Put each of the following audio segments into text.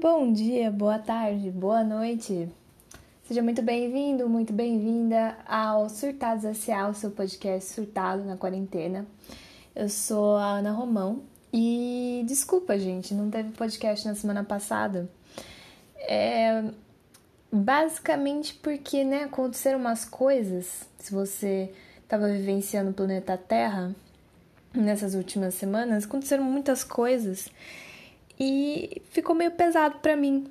Bom dia, boa tarde, boa noite. Seja muito bem-vindo, muito bem-vinda ao Surtados S.A., o seu podcast surtado na quarentena. Eu sou a Ana Romão e desculpa, gente, não teve podcast na semana passada. É basicamente porque, né, aconteceram umas coisas. Se você estava vivenciando o planeta Terra nessas últimas semanas, aconteceram muitas coisas e ficou meio pesado para mim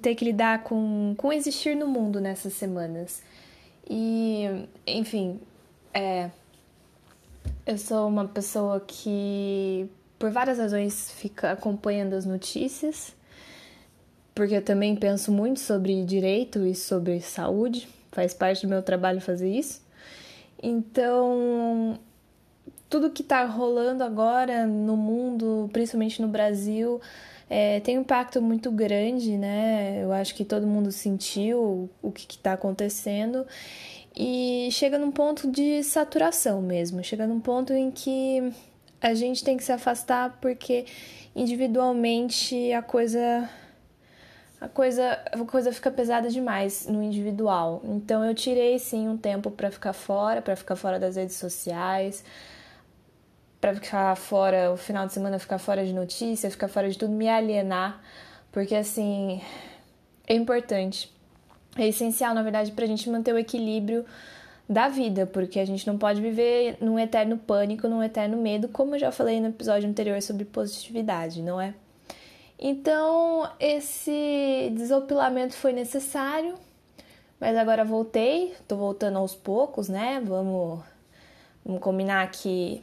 ter que lidar com, com existir no mundo nessas semanas. E, enfim, é, eu sou uma pessoa que, por várias razões, fica acompanhando as notícias, porque eu também penso muito sobre direito e sobre saúde, faz parte do meu trabalho fazer isso. Então, tudo que está rolando agora no mundo, principalmente no Brasil, é, tem um impacto muito grande, né? Eu acho que todo mundo sentiu o que está acontecendo e chega num ponto de saturação mesmo, chega num ponto em que a gente tem que se afastar porque individualmente a coisa a coisa a coisa fica pesada demais no individual. Então eu tirei sim um tempo para ficar fora, para ficar fora das redes sociais, para ficar fora, o final de semana ficar fora de notícia, ficar fora de tudo, me alienar, porque assim é importante. É essencial, na verdade, para a gente manter o equilíbrio da vida, porque a gente não pode viver num eterno pânico, num eterno medo, como eu já falei no episódio anterior sobre positividade, não é? Então, esse desopilamento foi necessário, mas agora voltei, tô voltando aos poucos, né? Vamos, vamos combinar que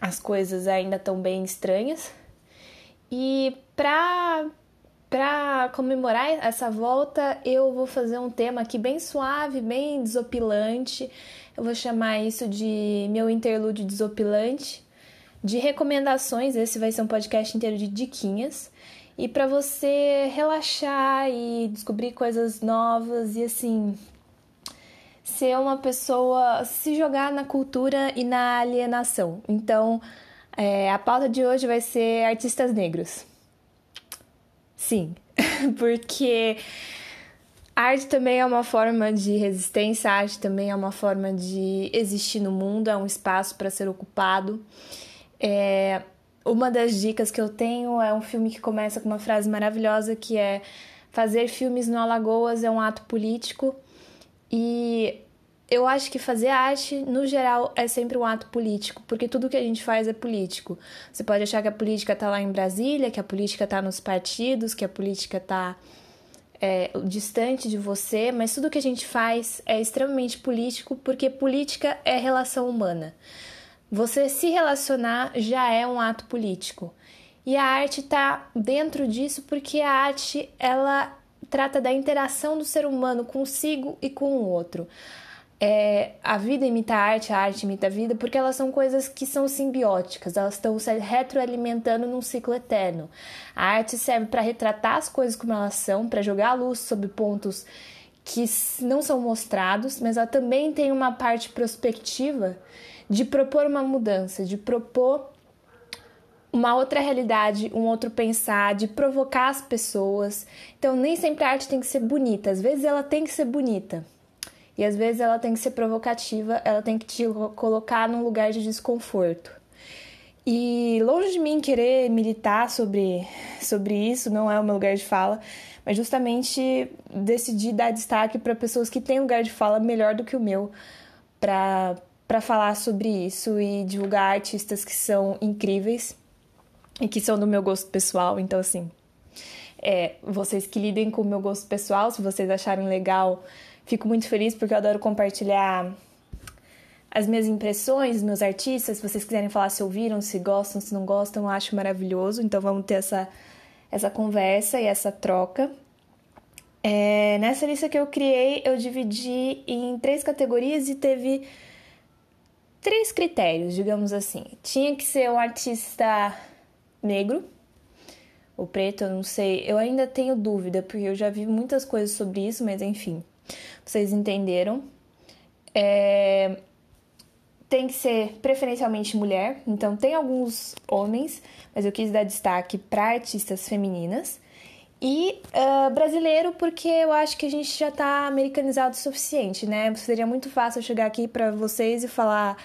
as coisas ainda estão bem estranhas. E para para comemorar essa volta, eu vou fazer um tema aqui bem suave, bem desopilante. Eu vou chamar isso de meu interlúdio desopilante, de recomendações. Esse vai ser um podcast inteiro de diquinhas. E para você relaxar e descobrir coisas novas e assim, ser uma pessoa, se jogar na cultura e na alienação. Então, é, a pauta de hoje vai ser artistas negros. Sim, porque arte também é uma forma de resistência, arte também é uma forma de existir no mundo, é um espaço para ser ocupado. É, uma das dicas que eu tenho é um filme que começa com uma frase maravilhosa que é fazer filmes no Alagoas é um ato político e eu acho que fazer arte, no geral, é sempre um ato político, porque tudo que a gente faz é político. Você pode achar que a política está lá em Brasília, que a política está nos partidos, que a política está é, distante de você, mas tudo que a gente faz é extremamente político, porque política é relação humana. Você se relacionar já é um ato político. E a arte está dentro disso porque a arte ela trata da interação do ser humano consigo e com o outro é, a vida imita a arte, a arte imita a vida, porque elas são coisas que são simbióticas, elas estão se retroalimentando num ciclo eterno. A arte serve para retratar as coisas como elas são, para jogar a luz sobre pontos que não são mostrados, mas ela também tem uma parte prospectiva de propor uma mudança, de propor uma outra realidade, um outro pensar, de provocar as pessoas. Então, nem sempre a arte tem que ser bonita, às vezes ela tem que ser bonita. E às vezes ela tem que ser provocativa, ela tem que te colocar num lugar de desconforto. E longe de mim querer militar sobre, sobre isso, não é o meu lugar de fala, mas justamente decidi dar destaque para pessoas que têm lugar de fala melhor do que o meu para falar sobre isso e divulgar artistas que são incríveis e que são do meu gosto pessoal. Então, assim, é, vocês que lidem com o meu gosto pessoal, se vocês acharem legal Fico muito feliz porque eu adoro compartilhar as minhas impressões, meus artistas. Se vocês quiserem falar se ouviram, se gostam, se não gostam, eu acho maravilhoso. Então vamos ter essa, essa conversa e essa troca. É, nessa lista que eu criei, eu dividi em três categorias e teve três critérios, digamos assim. Tinha que ser um artista negro, ou preto, eu não sei. Eu ainda tenho dúvida, porque eu já vi muitas coisas sobre isso, mas enfim. Vocês entenderam? É... Tem que ser preferencialmente mulher, então tem alguns homens, mas eu quis dar destaque para artistas femininas. E uh, brasileiro, porque eu acho que a gente já tá americanizado o suficiente, né? Seria muito fácil eu chegar aqui para vocês e falar: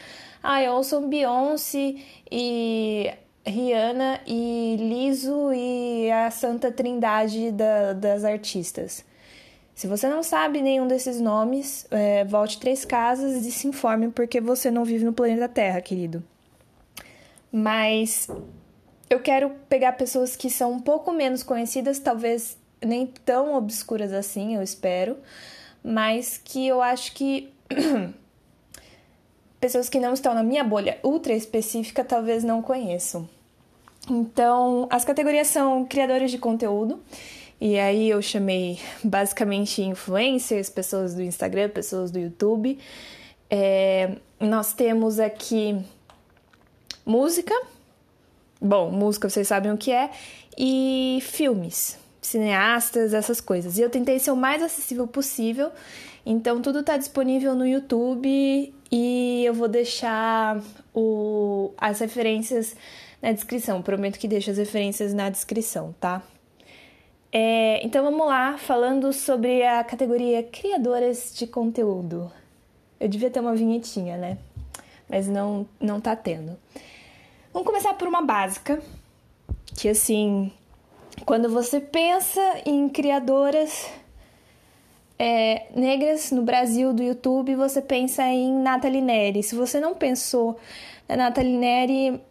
ah, eu ouço Beyoncé e Rihanna e Liso e a Santa Trindade da, das artistas. Se você não sabe nenhum desses nomes, é, volte três casas e se informe porque você não vive no planeta Terra, querido. Mas eu quero pegar pessoas que são um pouco menos conhecidas, talvez nem tão obscuras assim, eu espero, mas que eu acho que pessoas que não estão na minha bolha ultra específica talvez não conheçam. Então, as categorias são criadores de conteúdo, e aí eu chamei basicamente influencers, pessoas do Instagram, pessoas do YouTube. É, nós temos aqui música, Bom, música vocês sabem o que é, e filmes, cineastas, essas coisas. E eu tentei ser o mais acessível possível, então tudo está disponível no YouTube e eu vou deixar o, as referências na descrição. Prometo que deixo as referências na descrição, tá? É, então vamos lá, falando sobre a categoria Criadoras de Conteúdo. Eu devia ter uma vinhetinha, né? Mas não, não tá tendo. Vamos começar por uma básica, que assim, quando você pensa em criadoras é, negras no Brasil do YouTube, você pensa em Nathalie Neri. Se você não pensou na Nathalie Neri,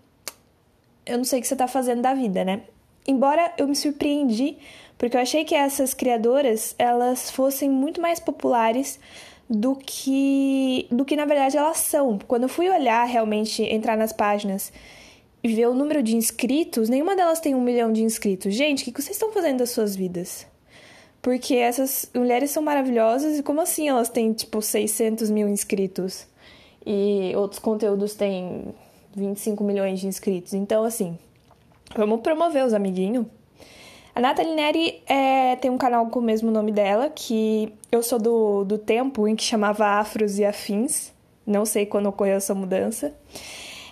eu não sei o que você está fazendo da vida, né? Embora eu me surpreendi, porque eu achei que essas criadoras elas fossem muito mais populares do que do que na verdade elas são. Quando eu fui olhar realmente entrar nas páginas e ver o número de inscritos, nenhuma delas tem um milhão de inscritos. Gente, o que vocês estão fazendo das suas vidas? Porque essas mulheres são maravilhosas e como assim elas têm, tipo, 600 mil inscritos? E outros conteúdos têm 25 milhões de inscritos. Então, assim, vamos promover os amiguinhos. A Nathalie Neri é, tem um canal com o mesmo nome dela, que eu sou do, do tempo em que chamava Afros e Afins. Não sei quando ocorreu essa mudança.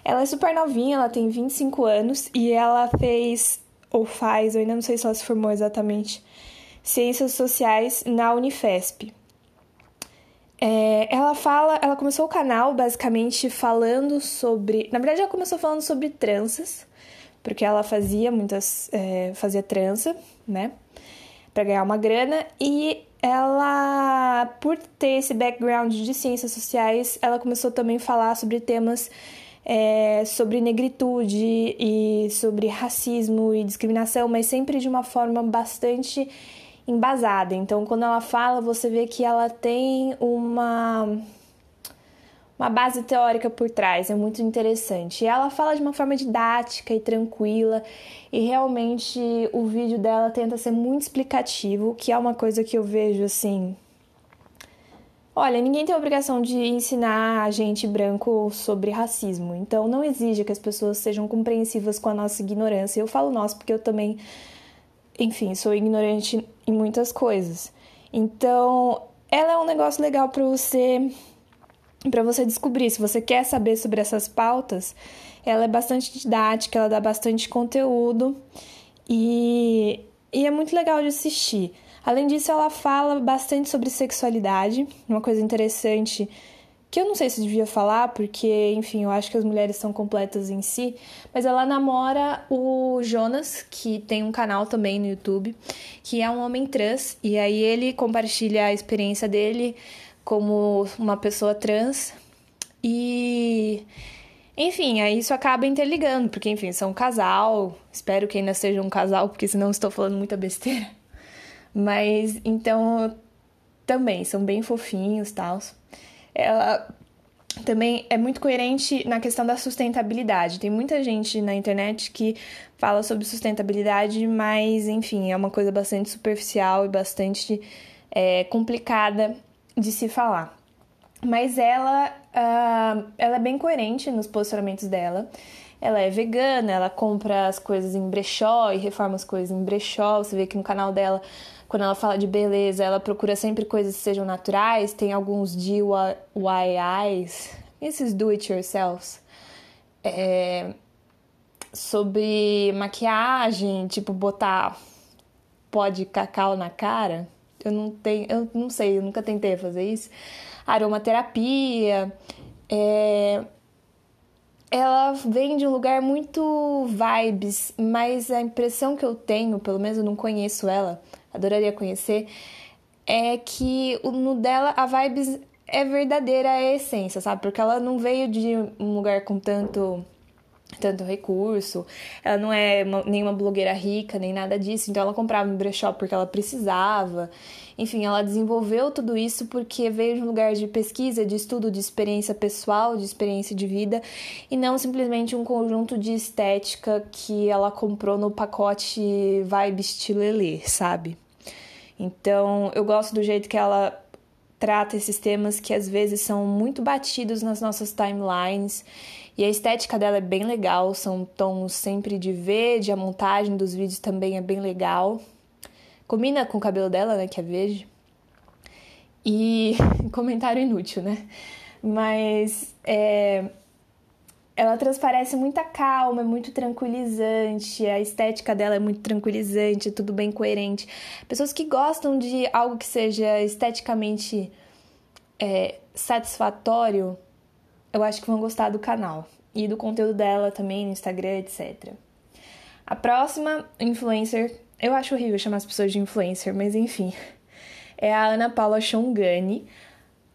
Ela é super novinha, ela tem 25 anos e ela fez, ou faz, eu ainda não sei se ela se formou exatamente, Ciências Sociais na Unifesp. É, ela fala, ela começou o canal basicamente falando sobre, na verdade ela começou falando sobre tranças, porque ela fazia muitas, é, fazia trança, né, para ganhar uma grana e ela, por ter esse background de ciências sociais, ela começou também a falar sobre temas é, sobre negritude e sobre racismo e discriminação, mas sempre de uma forma bastante embasada. Então, quando ela fala, você vê que ela tem uma uma base teórica por trás, é muito interessante. E ela fala de uma forma didática e tranquila, e realmente o vídeo dela tenta ser muito explicativo, que é uma coisa que eu vejo assim Olha, ninguém tem a obrigação de ensinar a gente branco sobre racismo, então não exige que as pessoas sejam compreensivas com a nossa ignorância. Eu falo nós porque eu também, enfim, sou ignorante em muitas coisas. Então, ela é um negócio legal para você para você descobrir. Se você quer saber sobre essas pautas, ela é bastante didática, ela dá bastante conteúdo e, e é muito legal de assistir. Além disso, ela fala bastante sobre sexualidade, uma coisa interessante que eu não sei se devia falar, porque, enfim, eu acho que as mulheres são completas em si, mas ela namora o Jonas, que tem um canal também no YouTube, que é um homem trans, e aí ele compartilha a experiência dele como uma pessoa trans. E enfim, aí isso acaba interligando, porque enfim, são um casal. Espero que ainda seja um casal, porque senão estou falando muita besteira. Mas então também são bem fofinhos, tal. Ela também é muito coerente na questão da sustentabilidade. Tem muita gente na internet que fala sobre sustentabilidade, mas enfim, é uma coisa bastante superficial e bastante é, complicada de se falar. Mas ela, uh, ela é bem coerente nos posicionamentos dela. Ela é vegana, ela compra as coisas em brechó e reforma as coisas em brechó. Você vê que no canal dela quando ela fala de beleza, ela procura sempre coisas que sejam naturais. Tem alguns DIYs, esses do it yourselves, é, sobre maquiagem, tipo botar pó de cacau na cara. Eu não tenho, eu não sei, eu nunca tentei fazer isso. Aromaterapia. É... Ela vem de um lugar muito vibes, mas a impressão que eu tenho, pelo menos eu não conheço ela, adoraria conhecer, é que no dela a vibes é verdadeira, é a essência, sabe? Porque ela não veio de um lugar com tanto tanto recurso. Ela não é uma, nenhuma blogueira rica, nem nada disso. Então ela comprava um brechó porque ela precisava. Enfim, ela desenvolveu tudo isso porque veio de um lugar de pesquisa, de estudo, de experiência pessoal, de experiência de vida, e não simplesmente um conjunto de estética que ela comprou no pacote Vibe Estilelê, sabe? Então, eu gosto do jeito que ela trata esses temas que às vezes são muito batidos nas nossas timelines e a estética dela é bem legal, são tons sempre de verde, a montagem dos vídeos também é bem legal. Combina com o cabelo dela, né, que é verde. E comentário inútil, né? Mas é, ela transparece muita calma, é muito tranquilizante, a estética dela é muito tranquilizante, é tudo bem coerente. Pessoas que gostam de algo que seja esteticamente é, satisfatório eu acho que vão gostar do canal e do conteúdo dela também no Instagram, etc. A próxima influencer, eu acho horrível chamar as pessoas de influencer, mas enfim, é a Ana Paula Shongani.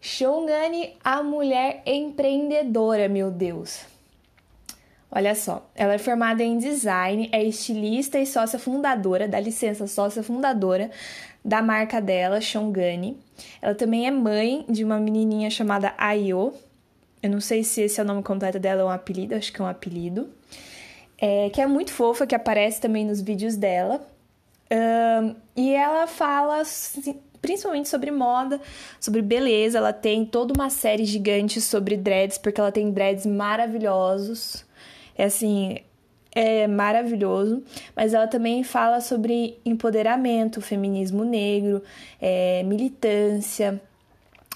Shongani, a mulher empreendedora, meu Deus. Olha só, ela é formada em design, é estilista e sócia fundadora, dá licença, sócia fundadora da marca dela, Shongani. Ela também é mãe de uma menininha chamada Ayo, eu não sei se esse é o nome completo dela ou um apelido, acho que é um apelido. É, que é muito fofa, que aparece também nos vídeos dela. Um, e ela fala assim, principalmente sobre moda, sobre beleza. Ela tem toda uma série gigante sobre dreads, porque ela tem dreads maravilhosos. É assim, é maravilhoso, mas ela também fala sobre empoderamento, feminismo negro, é, militância,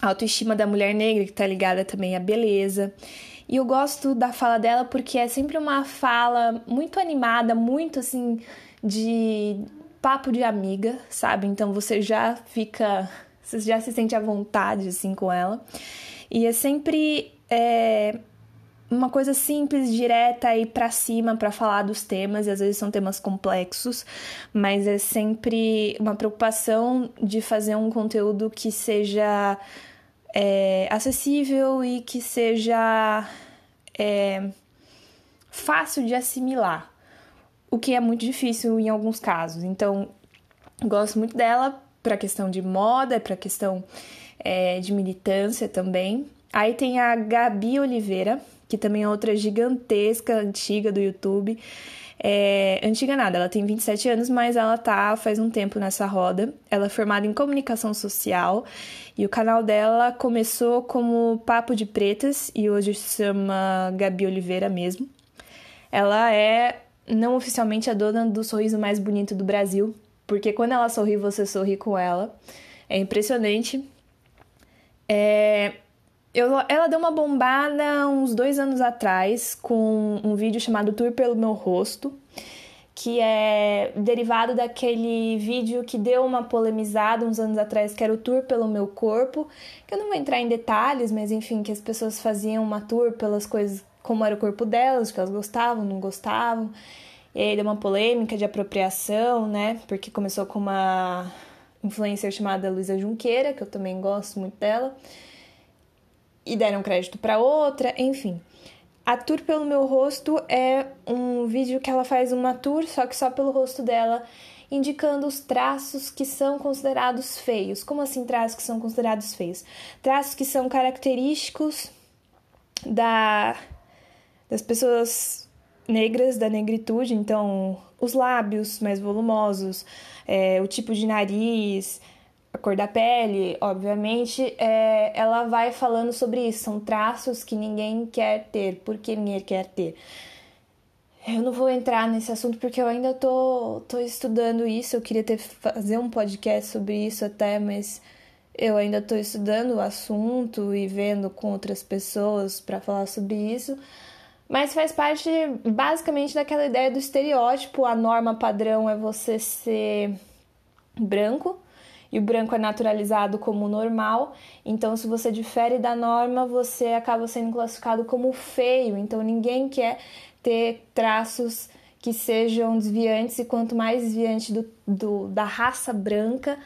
autoestima da mulher negra, que está ligada também à beleza. E eu gosto da fala dela porque é sempre uma fala muito animada, muito assim de papo de amiga, sabe? Então você já fica, você já se sente à vontade assim com ela. E é sempre é, uma coisa simples, direta e para cima para falar dos temas, e às vezes são temas complexos, mas é sempre uma preocupação de fazer um conteúdo que seja é, acessível e que seja é, fácil de assimilar, o que é muito difícil em alguns casos. Então, gosto muito dela para questão de moda, para questão é, de militância também. Aí tem a Gabi Oliveira, que também é outra gigantesca, antiga do YouTube. É, antiga nada, ela tem 27 anos, mas ela tá faz um tempo nessa roda. Ela é formada em comunicação social e o canal dela começou como Papo de Pretas e hoje se chama Gabi Oliveira mesmo. Ela é não oficialmente a dona do sorriso mais bonito do Brasil, porque quando ela sorri, você sorri com ela. É impressionante. É, eu, ela deu uma bombada uns dois anos atrás com um vídeo chamado Tour pelo Meu Rosto, que é derivado daquele vídeo que deu uma polemizada uns anos atrás, que era o Tour pelo Meu Corpo, que eu não vou entrar em detalhes, mas enfim, que as pessoas faziam uma tour pelas coisas, como era o corpo delas, que elas gostavam, não gostavam. E aí deu uma polêmica de apropriação, né? Porque começou com uma influencer chamada Luísa Junqueira, que eu também gosto muito dela e deram crédito para outra, enfim. A tour pelo meu rosto é um vídeo que ela faz uma tour, só que só pelo rosto dela, indicando os traços que são considerados feios. Como assim traços que são considerados feios? Traços que são característicos da das pessoas negras, da negritude, então os lábios mais volumosos, é, o tipo de nariz, a cor da pele, obviamente, é, ela vai falando sobre isso. São traços que ninguém quer ter. Por que ninguém quer ter? Eu não vou entrar nesse assunto porque eu ainda tô, tô estudando isso. Eu queria ter fazer um podcast sobre isso até, mas eu ainda tô estudando o assunto e vendo com outras pessoas para falar sobre isso. Mas faz parte basicamente daquela ideia do estereótipo. A norma padrão é você ser branco e o branco é naturalizado como normal. Então, se você difere da norma, você acaba sendo classificado como feio. Então, ninguém quer ter traços que sejam desviantes, e quanto mais desviante do, do da raça branca,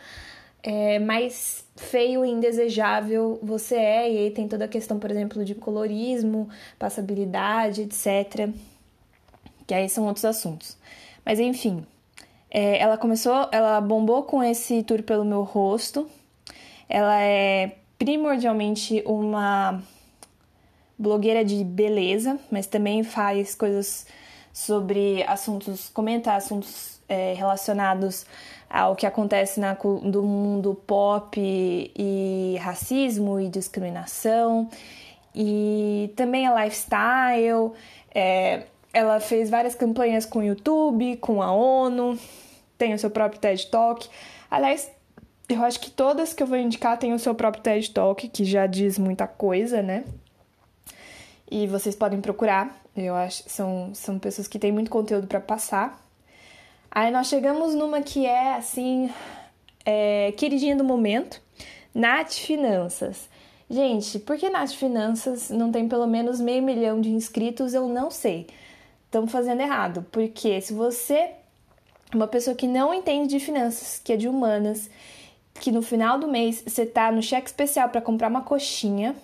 é, mais feio e indesejável você é. E aí tem toda a questão, por exemplo, de colorismo, passabilidade, etc. Que aí são outros assuntos. Mas enfim, é, ela começou, ela bombou com esse tour pelo meu rosto. Ela é primordialmente uma blogueira de beleza, mas também faz coisas sobre assuntos, comenta assuntos é, relacionados ao que acontece na, do mundo pop e racismo e discriminação. E também é lifestyle. É, ela fez várias campanhas com o YouTube, com a ONU, tem o seu próprio TED Talk. Aliás, eu acho que todas que eu vou indicar têm o seu próprio TED Talk, que já diz muita coisa, né? E vocês podem procurar. Eu acho são são pessoas que têm muito conteúdo para passar. Aí nós chegamos numa que é assim, é, queridinha do momento, Nath Finanças. Gente, por que Nath Finanças não tem pelo menos meio milhão de inscritos? Eu não sei. Estamos fazendo errado, porque se você uma pessoa que não entende de finanças, que é de humanas, que no final do mês você tá no cheque especial para comprar uma coxinha,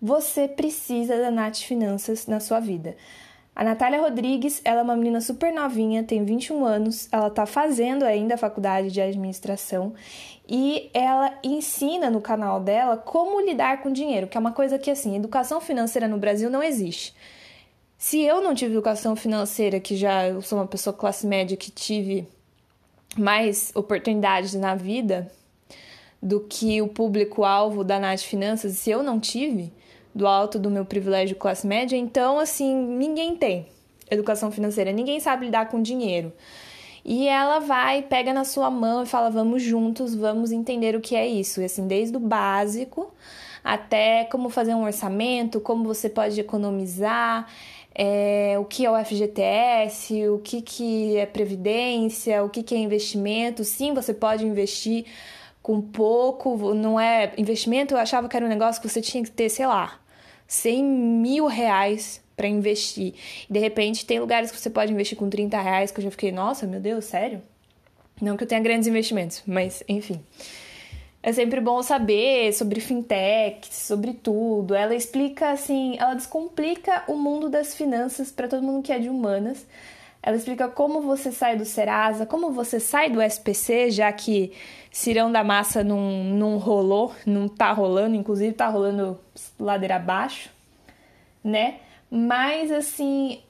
você precisa da Nath Finanças na sua vida. A Natália Rodrigues, ela é uma menina super novinha, tem 21 anos, ela tá fazendo ainda a faculdade de administração e ela ensina no canal dela como lidar com dinheiro, que é uma coisa que assim, educação financeira no Brasil não existe. Se eu não tive educação financeira, que já eu sou uma pessoa classe média que tive mais oportunidades na vida do que o público-alvo da Nath Finanças, se eu não tive, do alto do meu privilégio classe média, então assim, ninguém tem educação financeira, ninguém sabe lidar com dinheiro. E ela vai, pega na sua mão e fala: "Vamos juntos, vamos entender o que é isso". E assim, desde o básico até como fazer um orçamento, como você pode economizar, é, o que é o FGTS, o que, que é previdência, o que, que é investimento. Sim, você pode investir com pouco, não é investimento. Eu achava que era um negócio que você tinha que ter, sei lá, 100 mil reais para investir. De repente tem lugares que você pode investir com 30 reais que eu já fiquei, nossa, meu Deus, sério? Não que eu tenha grandes investimentos, mas enfim. É sempre bom saber sobre fintech, sobre tudo. Ela explica assim, ela descomplica o mundo das finanças para todo mundo que é de humanas. Ela explica como você sai do Serasa, como você sai do SPC, já que Cirão da Massa não, não rolou, não tá rolando, inclusive tá rolando ladeira abaixo, né? Mas assim,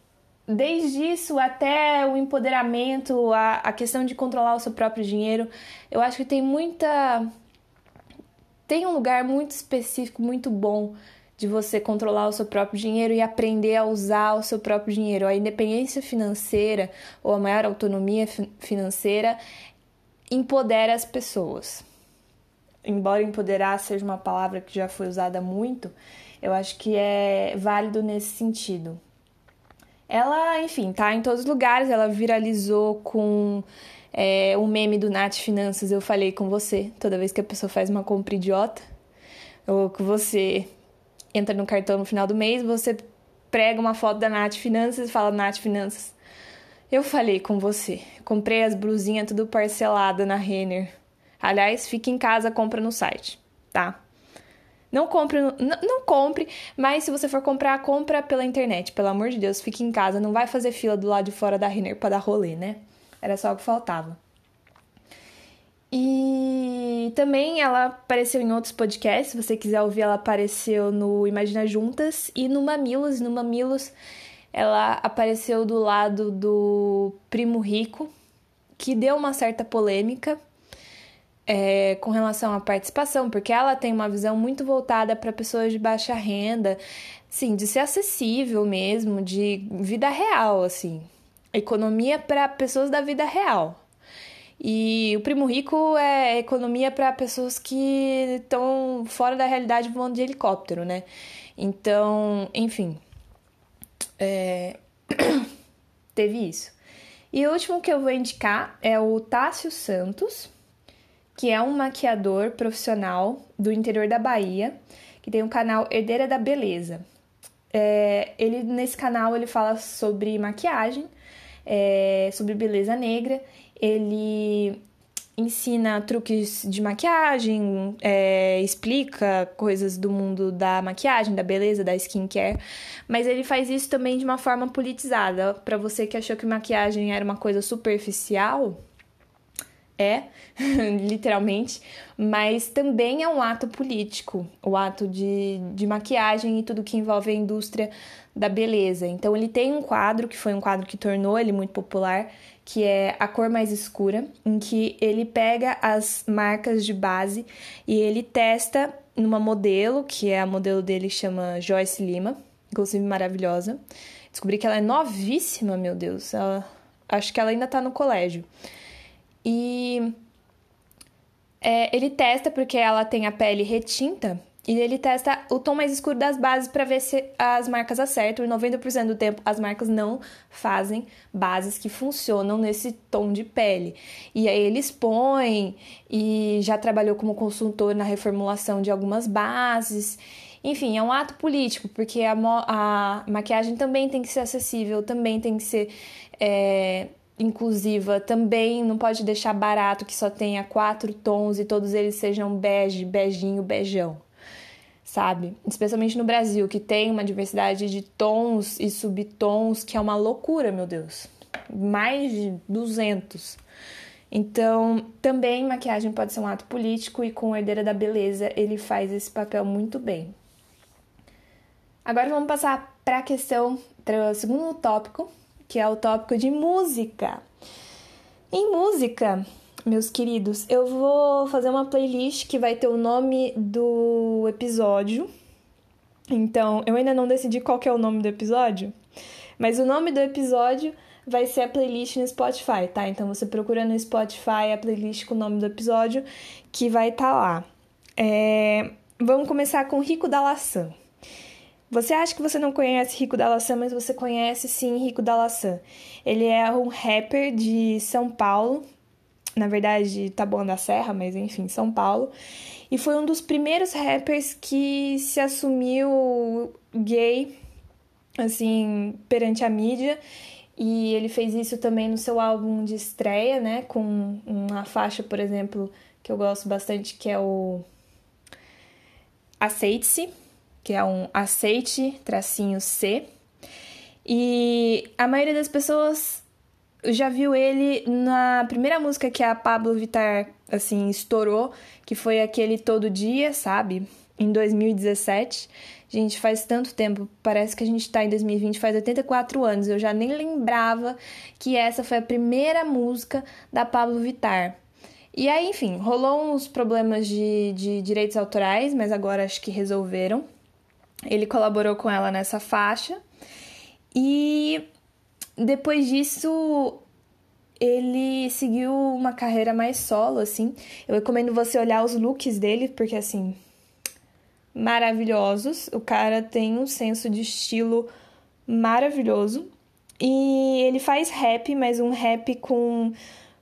desde isso até o empoderamento, a, a questão de controlar o seu próprio dinheiro, eu acho que tem muita tem um lugar muito específico, muito bom de você controlar o seu próprio dinheiro e aprender a usar o seu próprio dinheiro. A independência financeira ou a maior autonomia financeira empodera as pessoas. Embora empoderar seja uma palavra que já foi usada muito, eu acho que é válido nesse sentido. Ela, enfim, tá em todos os lugares, ela viralizou com é, o meme do Nath Finanças, eu falei com você, toda vez que a pessoa faz uma compra idiota, ou que você entra no cartão no final do mês, você prega uma foto da Nath Finanças e fala Nath Finanças. Eu falei com você, comprei as blusinhas tudo parcelada na Renner. Aliás, fique em casa, compra no site, tá? Não compre, não, não, compre, mas se você for comprar, compra pela internet. Pelo amor de Deus, fique em casa, não vai fazer fila do lado de fora da Renner para dar rolê, né? Era só o que faltava. E também ela apareceu em outros podcasts, se você quiser ouvir, ela apareceu no Imagina Juntas e no Mamilos. No Mamilos, ela apareceu do lado do Primo Rico, que deu uma certa polêmica é, com relação à participação, porque ela tem uma visão muito voltada para pessoas de baixa renda, sim, de ser acessível mesmo, de vida real, assim economia para pessoas da vida real. E o primo rico é economia para pessoas que estão fora da realidade voando de helicóptero, né? Então, enfim, é... teve isso. E o último que eu vou indicar é o Tássio Santos, que é um maquiador profissional do interior da Bahia, que tem o um canal Herdeira da Beleza. É, ele nesse canal ele fala sobre maquiagem, é, sobre beleza negra. Ele ensina truques de maquiagem, é, explica coisas do mundo da maquiagem, da beleza, da skincare, mas ele faz isso também de uma forma politizada. Para você que achou que maquiagem era uma coisa superficial, é, literalmente, mas também é um ato político, o ato de, de maquiagem e tudo que envolve a indústria da beleza. Então ele tem um quadro, que foi um quadro que tornou ele muito popular, que é A Cor Mais Escura, em que ele pega as marcas de base e ele testa numa modelo, que é a modelo dele chama Joyce Lima, inclusive maravilhosa. Descobri que ela é novíssima, meu Deus. Ela, acho que ela ainda tá no colégio. E é, ele testa porque ela tem a pele retinta e ele testa o tom mais escuro das bases para ver se as marcas acertam. E 90% do tempo as marcas não fazem bases que funcionam nesse tom de pele. E aí ele expõe e já trabalhou como consultor na reformulação de algumas bases. Enfim, é um ato político, porque a, a maquiagem também tem que ser acessível, também tem que ser. É, inclusiva também não pode deixar barato que só tenha quatro tons e todos eles sejam bege, beijinho, beijão. Sabe? Especialmente no Brasil, que tem uma diversidade de tons e subtons que é uma loucura, meu Deus. Mais de 200. Então, também maquiagem pode ser um ato político e com Herdeira da Beleza ele faz esse papel muito bem. Agora vamos passar para a questão, para o segundo tópico, que é o tópico de música. Em música, meus queridos, eu vou fazer uma playlist que vai ter o nome do episódio. Então, eu ainda não decidi qual é o nome do episódio, mas o nome do episódio vai ser a playlist no Spotify, tá? Então você procura no Spotify a playlist com o nome do episódio que vai estar tá lá. É... Vamos começar com Rico da Laçã. Você acha que você não conhece Rico da Laçã, mas você conhece sim Rico da Laçã. Ele é um rapper de São Paulo, na verdade, Taboão da Serra, mas enfim, São Paulo. E foi um dos primeiros rappers que se assumiu gay, assim, perante a mídia. E ele fez isso também no seu álbum de estreia, né? Com uma faixa, por exemplo, que eu gosto bastante, que é o Aceite-se que é um aceite tracinho C. E a maioria das pessoas já viu ele na primeira música que a Pablo Vittar assim estourou, que foi aquele Todo Dia, sabe? Em 2017. Gente, faz tanto tempo, parece que a gente tá em 2020, faz 84 anos. Eu já nem lembrava que essa foi a primeira música da Pablo Vittar. E aí, enfim, rolou uns problemas de, de direitos autorais, mas agora acho que resolveram. Ele colaborou com ela nessa faixa. E depois disso, ele seguiu uma carreira mais solo, assim. Eu recomendo você olhar os looks dele, porque, assim, maravilhosos. O cara tem um senso de estilo maravilhoso. E ele faz rap, mas um rap com,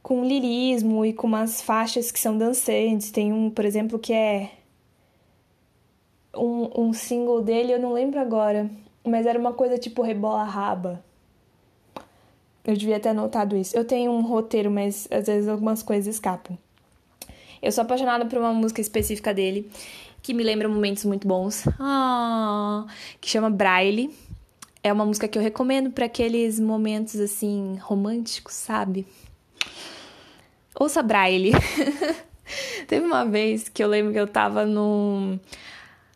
com lirismo e com umas faixas que são dançantes. Tem um, por exemplo, que é um, um single dele, eu não lembro agora, mas era uma coisa tipo rebola raba. Eu devia ter anotado isso. Eu tenho um roteiro, mas às vezes algumas coisas escapam. Eu sou apaixonada por uma música específica dele, que me lembra momentos muito bons. Ah, que chama Braille. É uma música que eu recomendo para aqueles momentos assim românticos, sabe? Ouça Braille. Teve uma vez que eu lembro que eu tava num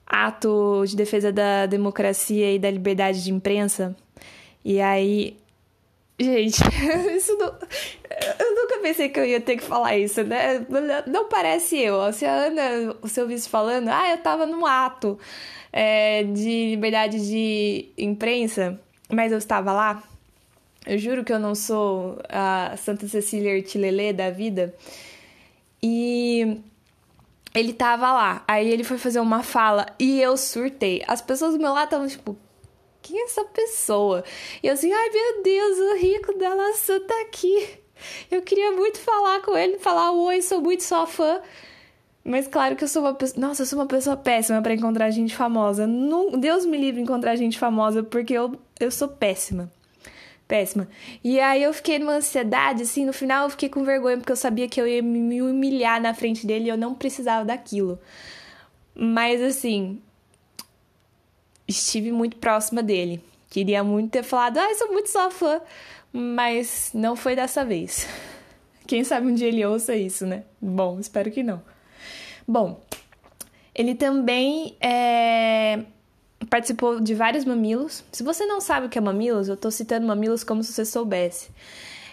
ato de defesa da democracia e da liberdade de imprensa. E aí. Gente, isso não. Eu nunca pensei que eu ia ter que falar isso, né? Não parece eu. Se a Ana, o seu vice falando, ah, eu tava num ato é, de liberdade de imprensa, mas eu estava lá. Eu juro que eu não sou a Santa Cecília Artilelê da vida. E ele tava lá. Aí ele foi fazer uma fala e eu surtei. As pessoas do meu lado estavam tipo, quem é essa pessoa? E eu assim, ai meu Deus, o rico da laçã tá aqui. Eu queria muito falar com ele, falar oi, sou muito sua fã. Mas claro que eu sou uma pessoa. Nossa, eu sou uma pessoa péssima para encontrar gente famosa. Não... Deus me livre encontrar gente famosa, porque eu, eu sou péssima. Péssima. E aí eu fiquei numa ansiedade, assim, no final eu fiquei com vergonha, porque eu sabia que eu ia me humilhar na frente dele e eu não precisava daquilo. Mas assim. Estive muito próxima dele. Queria muito ter falado, ah, sou muito sua fã. Mas não foi dessa vez. Quem sabe um dia ele ouça isso, né? Bom, espero que não. Bom, ele também é, participou de vários mamilos. Se você não sabe o que é mamilos, eu tô citando mamilos como se você soubesse.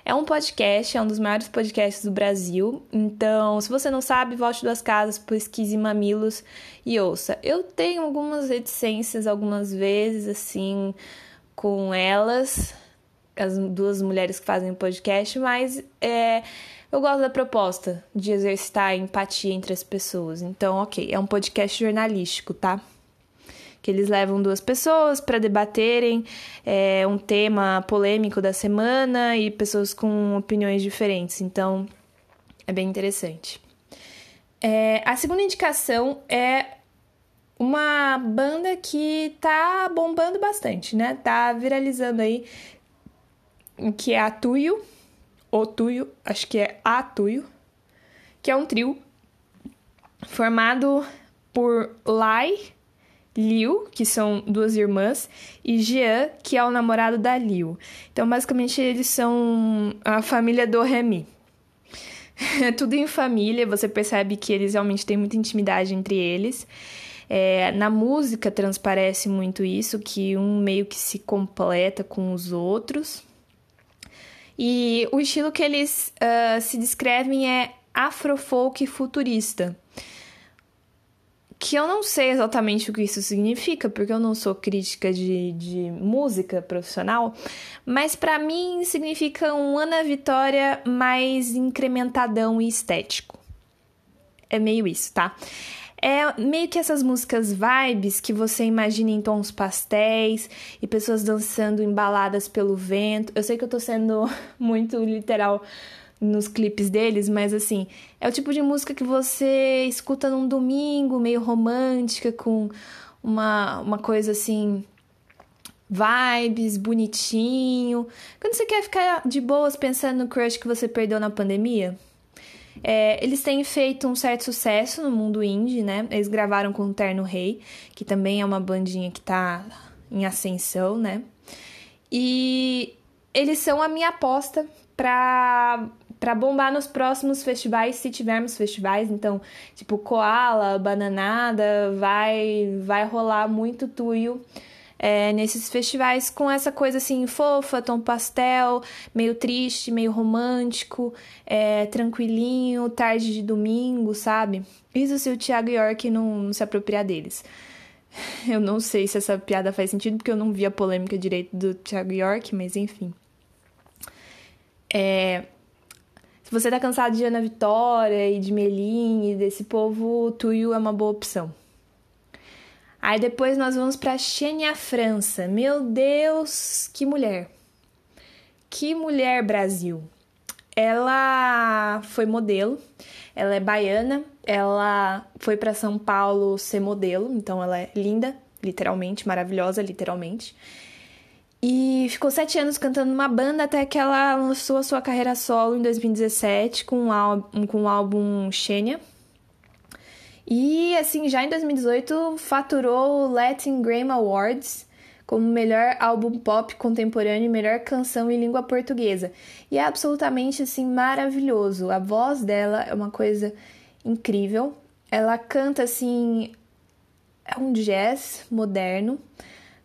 É um podcast, é um dos maiores podcasts do Brasil. Então, se você não sabe, volte duas casas, pesquise mamilos e ouça. Eu tenho algumas reticências algumas vezes, assim, com elas, as duas mulheres que fazem o podcast, mas é, eu gosto da proposta de exercitar a empatia entre as pessoas. Então, ok, é um podcast jornalístico, tá? Que eles levam duas pessoas para debaterem é, um tema polêmico da semana e pessoas com opiniões diferentes. Então, é bem interessante. É, a segunda indicação é uma banda que tá bombando bastante, né? Tá viralizando aí, que é a Tuyo o Tuyo, acho que é A Tuyo, que é um trio formado por Lai, Liu, que são duas irmãs, e Jean, que é o namorado da Liu. Então, basicamente, eles são a família do Remy. É tudo em família, você percebe que eles realmente têm muita intimidade entre eles. É, na música transparece muito isso, que um meio que se completa com os outros. E o estilo que eles uh, se descrevem é afrofolk futurista. Que eu não sei exatamente o que isso significa, porque eu não sou crítica de, de música profissional, mas para mim significa um Ana Vitória mais incrementadão e estético. É meio isso, tá? É meio que essas músicas vibes que você imagina em tons pastéis e pessoas dançando embaladas pelo vento. Eu sei que eu tô sendo muito literal nos clipes deles, mas assim, é o tipo de música que você escuta num domingo, meio romântica, com uma, uma coisa assim vibes, bonitinho. Quando você quer ficar de boas pensando no crush que você perdeu na pandemia, é, eles têm feito um certo sucesso no mundo indie, né? Eles gravaram com o Terno Rei, que também é uma bandinha que tá em ascensão, né? E eles são a minha aposta pra, pra bombar nos próximos festivais, se tivermos festivais. Então, tipo, Koala, Bananada, vai, vai rolar muito tuyo é, nesses festivais com essa coisa assim fofa, tom pastel, meio triste, meio romântico, é, tranquilinho, tarde de domingo, sabe? Isso se o Thiago York não, não se apropriar deles. Eu não sei se essa piada faz sentido, porque eu não vi a polêmica direito do Thiago York, mas enfim. É, você tá cansado de Ana Vitória e de Melim e desse povo, Tuyo é uma boa opção. Aí depois nós vamos para Xenia França. Meu Deus, que mulher! Que mulher, Brasil! Ela foi modelo, ela é baiana, ela foi para São Paulo ser modelo, então ela é linda, literalmente, maravilhosa, literalmente. E ficou sete anos cantando numa banda até que ela lançou a sua carreira solo em 2017 com, um com o álbum Xenia, e, assim, já em 2018 faturou o Latin Grammy Awards como melhor álbum pop contemporâneo e melhor canção em língua portuguesa. E é absolutamente, assim, maravilhoso. A voz dela é uma coisa incrível. Ela canta, assim, é um jazz moderno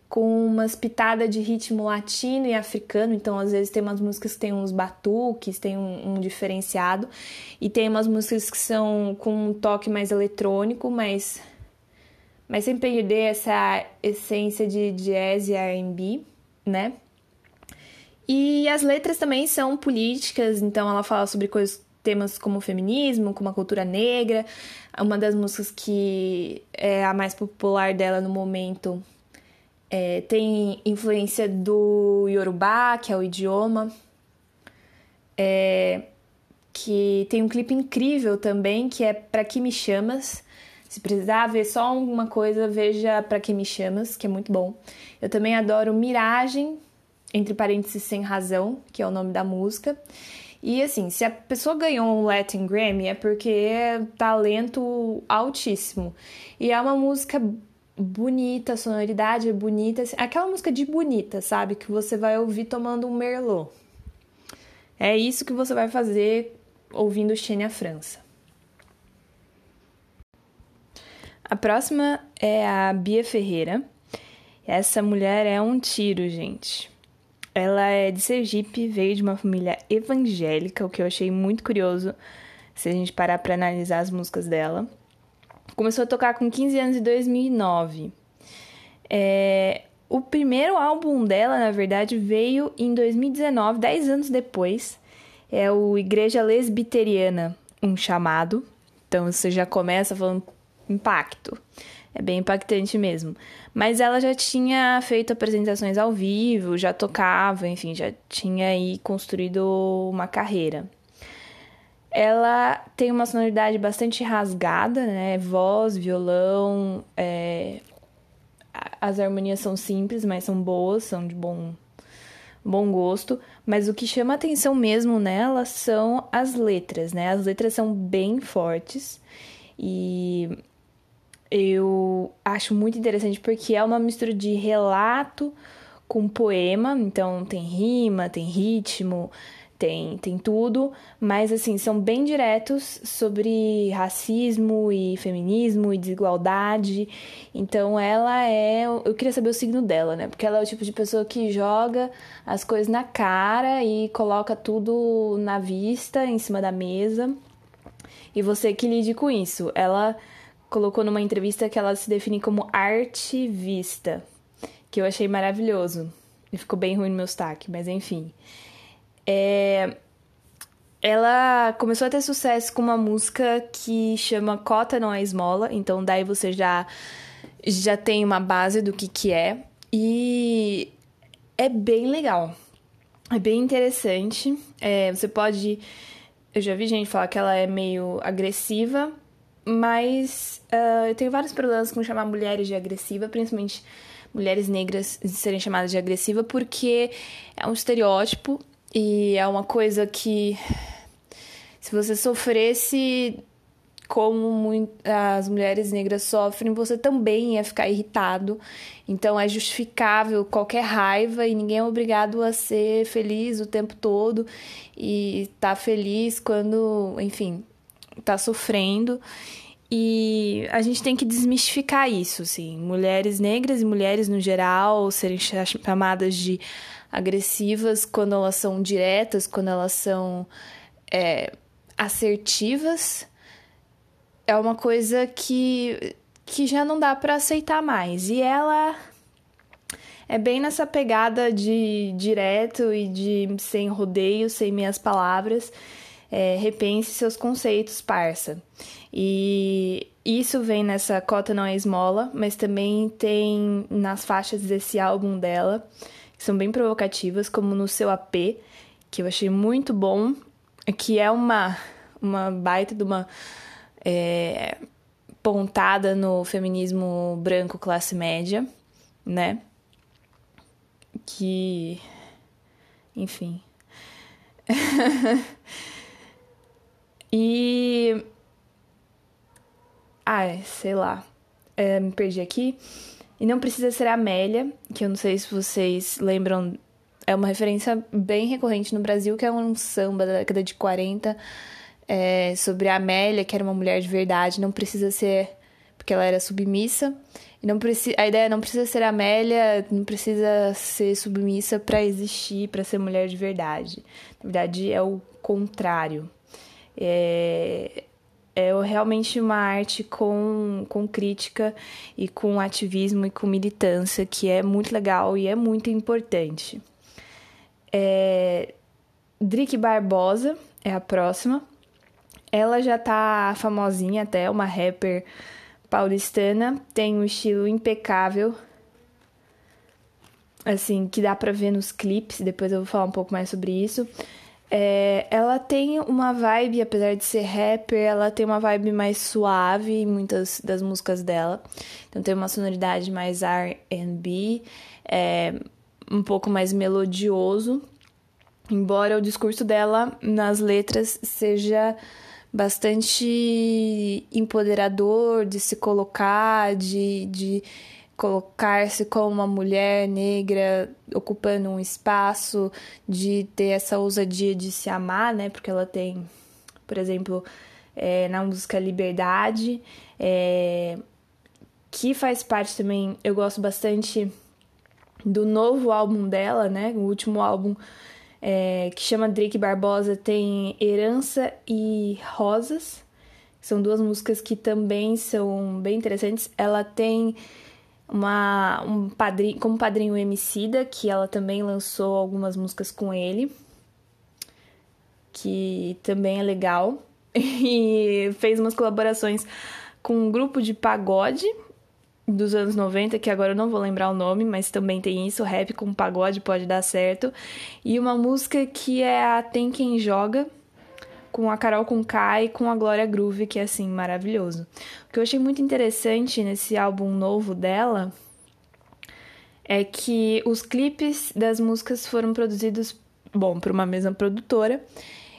com umas pitadas de ritmo latino e africano, então às vezes tem umas músicas que tem uns batuques, tem um, um, diferenciado, e tem umas músicas que são com um toque mais eletrônico, mas, mas sem perder essa essência de jazz e R&B, né? E as letras também são políticas, então ela fala sobre coisas temas como feminismo, como a cultura negra. Uma das músicas que é a mais popular dela no momento é, tem influência do Yorubá, que é o idioma. é, que tem um clipe incrível também, que é Pra Que Me Chamas. Se precisar ver só alguma coisa, veja Pra Que Me Chamas, que é muito bom. Eu também adoro Miragem, entre parênteses, Sem Razão, que é o nome da música. E assim, se a pessoa ganhou um Latin Grammy é porque é talento altíssimo. E é uma música bonita, a sonoridade é bonita, assim, aquela música de bonita, sabe? Que você vai ouvir tomando um Merlot. É isso que você vai fazer ouvindo Xenia França. A próxima é a Bia Ferreira. Essa mulher é um tiro, gente. Ela é de Sergipe, veio de uma família evangélica, o que eu achei muito curioso se a gente parar para analisar as músicas dela. Começou a tocar com 15 anos em 2009. É, o primeiro álbum dela, na verdade, veio em 2019, 10 anos depois. É o Igreja Lesbiteriana, um chamado. Então você já começa falando impacto. É bem impactante mesmo. Mas ela já tinha feito apresentações ao vivo, já tocava, enfim, já tinha aí construído uma carreira. Ela tem uma sonoridade bastante rasgada, né? Voz, violão, é... as harmonias são simples, mas são boas, são de bom, bom gosto. Mas o que chama atenção mesmo nela são as letras, né? As letras são bem fortes e eu acho muito interessante porque é uma mistura de relato com poema, então tem rima, tem ritmo, tem, tem tudo, mas assim, são bem diretos sobre racismo e feminismo e desigualdade. Então ela é. Eu queria saber o signo dela, né? Porque ela é o tipo de pessoa que joga as coisas na cara e coloca tudo na vista, em cima da mesa. E você que lide com isso. Ela colocou numa entrevista que ela se define como artivista, que eu achei maravilhoso. E ficou bem ruim no meu sotaque, mas enfim. É... Ela começou a ter sucesso com uma música que chama Cota Não é Esmola, então daí você já, já tem uma base do que, que é. E é bem legal. É bem interessante. É, você pode. Eu já vi gente falar que ela é meio agressiva, mas uh, eu tenho vários problemas com chamar mulheres de agressiva, principalmente mulheres negras serem chamadas de agressiva, porque é um estereótipo e é uma coisa que se você sofresse como as mulheres negras sofrem, você também ia ficar irritado. Então é justificável qualquer raiva e ninguém é obrigado a ser feliz o tempo todo e estar tá feliz quando, enfim, tá sofrendo. E a gente tem que desmistificar isso, assim. Mulheres negras e mulheres no geral serem chamadas de agressivas quando elas são diretas, quando elas são é, assertivas. É uma coisa que, que já não dá para aceitar mais. E ela é bem nessa pegada de direto e de sem rodeio, sem meias palavras é, repense seus conceitos, parça. E isso vem nessa Cota Não é Esmola, mas também tem nas faixas desse álbum dela, são bem provocativas, como no seu AP, que eu achei muito bom, que é uma, uma baita de uma é, pontada no feminismo branco classe média, né? Que. Enfim. E. Ai, sei lá. É, me perdi aqui. E não precisa ser Amélia, que eu não sei se vocês lembram. É uma referência bem recorrente no Brasil, que é um samba da década de 40 é, sobre a Amélia, que era uma mulher de verdade. Não precisa ser. Porque ela era submissa. E não precisa, a ideia não precisa ser Amélia, não precisa ser submissa para existir, para ser mulher de verdade. Na verdade, é o contrário. É, é realmente uma arte com, com crítica e com ativismo e com militância que é muito legal e é muito importante. É, Drick Barbosa é a próxima. Ela já tá famosinha até, uma rapper paulistana, tem um estilo impecável, assim, que dá pra ver nos clipes, depois eu vou falar um pouco mais sobre isso. É, ela tem uma vibe, apesar de ser rapper, ela tem uma vibe mais suave em muitas das músicas dela. Então tem uma sonoridade mais R&B, é, um pouco mais melodioso. Embora o discurso dela nas letras seja bastante empoderador de se colocar, de, de colocar-se como uma mulher negra ocupando um espaço, de ter essa ousadia de se amar, né? Porque ela tem, por exemplo, é, na música Liberdade, é, que faz parte também, eu gosto bastante do novo álbum dela, né? O último álbum é, que chama Drake Barbosa tem Herança e Rosas. São duas músicas que também são bem interessantes. Ela tem uma um padrinho, como padrinho Emicida, que ela também lançou algumas músicas com ele, que também é legal. E fez umas colaborações com um grupo de pagode dos anos 90, que agora eu não vou lembrar o nome, mas também tem isso, rap com pagode pode dar certo. E uma música que é a Tem Quem Joga, com a Carol com e com a Glória Groove, que é assim, maravilhoso. O que eu achei muito interessante nesse álbum novo dela é que os clipes das músicas foram produzidos, bom, por uma mesma produtora,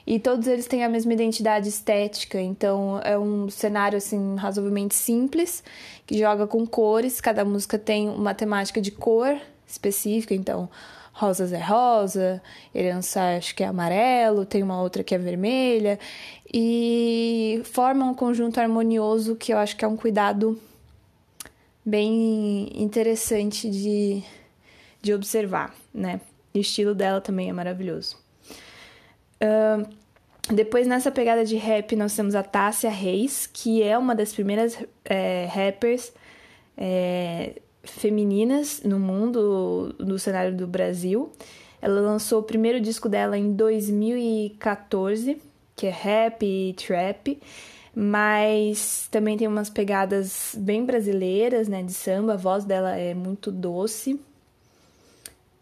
e todos eles têm a mesma identidade estética, então é um cenário assim razoavelmente simples, que joga com cores, cada música tem uma temática de cor específica, então Rosas é rosa, Herança acho que é amarelo, tem uma outra que é vermelha, e formam um conjunto harmonioso que eu acho que é um cuidado bem interessante de, de observar, né? o estilo dela também é maravilhoso. Uh, depois, nessa pegada de rap, nós temos a Tássia Reis, que é uma das primeiras é, rappers é, femininas no mundo, no cenário do Brasil. Ela lançou o primeiro disco dela em 2014, que é rap e trap, mas também tem umas pegadas bem brasileiras, né, de samba. A voz dela é muito doce,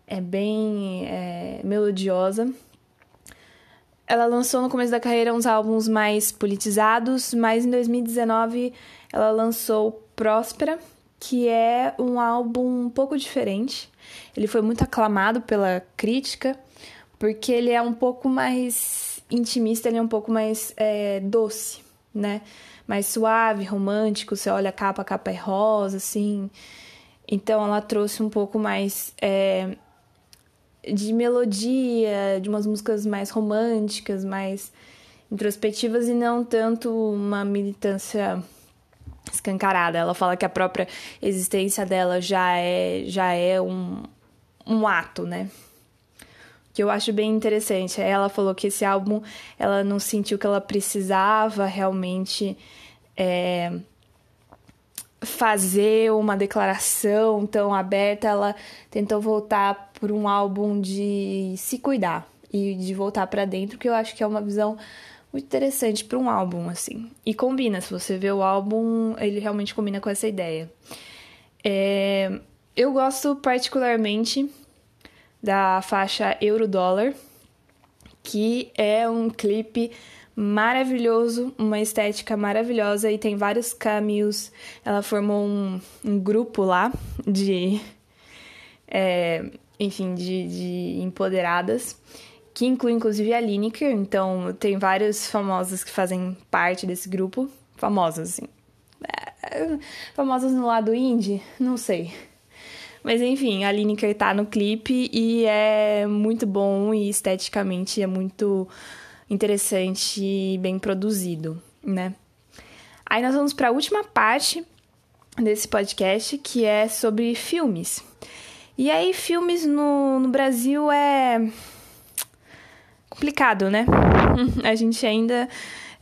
é bem é, melodiosa. Ela lançou no começo da carreira uns álbuns mais politizados, mas em 2019 ela lançou Próspera, que é um álbum um pouco diferente. Ele foi muito aclamado pela crítica, porque ele é um pouco mais intimista, ele é um pouco mais é, doce, né? Mais suave, romântico. Você olha a capa, a capa é rosa, assim. Então ela trouxe um pouco mais é, de melodia, de umas músicas mais românticas, mais introspectivas e não tanto uma militância escancarada. Ela fala que a própria existência dela já é, já é um, um ato, né? Que eu acho bem interessante. Ela falou que esse álbum ela não sentiu que ela precisava realmente é, fazer uma declaração tão aberta. Ela tentou voltar por um álbum de se cuidar e de voltar para dentro, que eu acho que é uma visão muito interessante para um álbum, assim. E combina, se você vê o álbum, ele realmente combina com essa ideia. É, eu gosto particularmente da faixa Euro-Dólar, que é um clipe maravilhoso, uma estética maravilhosa e tem vários caminhos. Ela formou um, um grupo lá de, é, enfim, de, de empoderadas que inclui inclusive a Lineker, então tem vários famosos que fazem parte desse grupo. Famosos, assim. É, famosos no lado indie? Não sei. Mas enfim, a Lineker tá no clipe e é muito bom e esteticamente é muito interessante e bem produzido, né? Aí nós vamos para a última parte desse podcast, que é sobre filmes. E aí, filmes no, no Brasil é complicado, né? A gente ainda.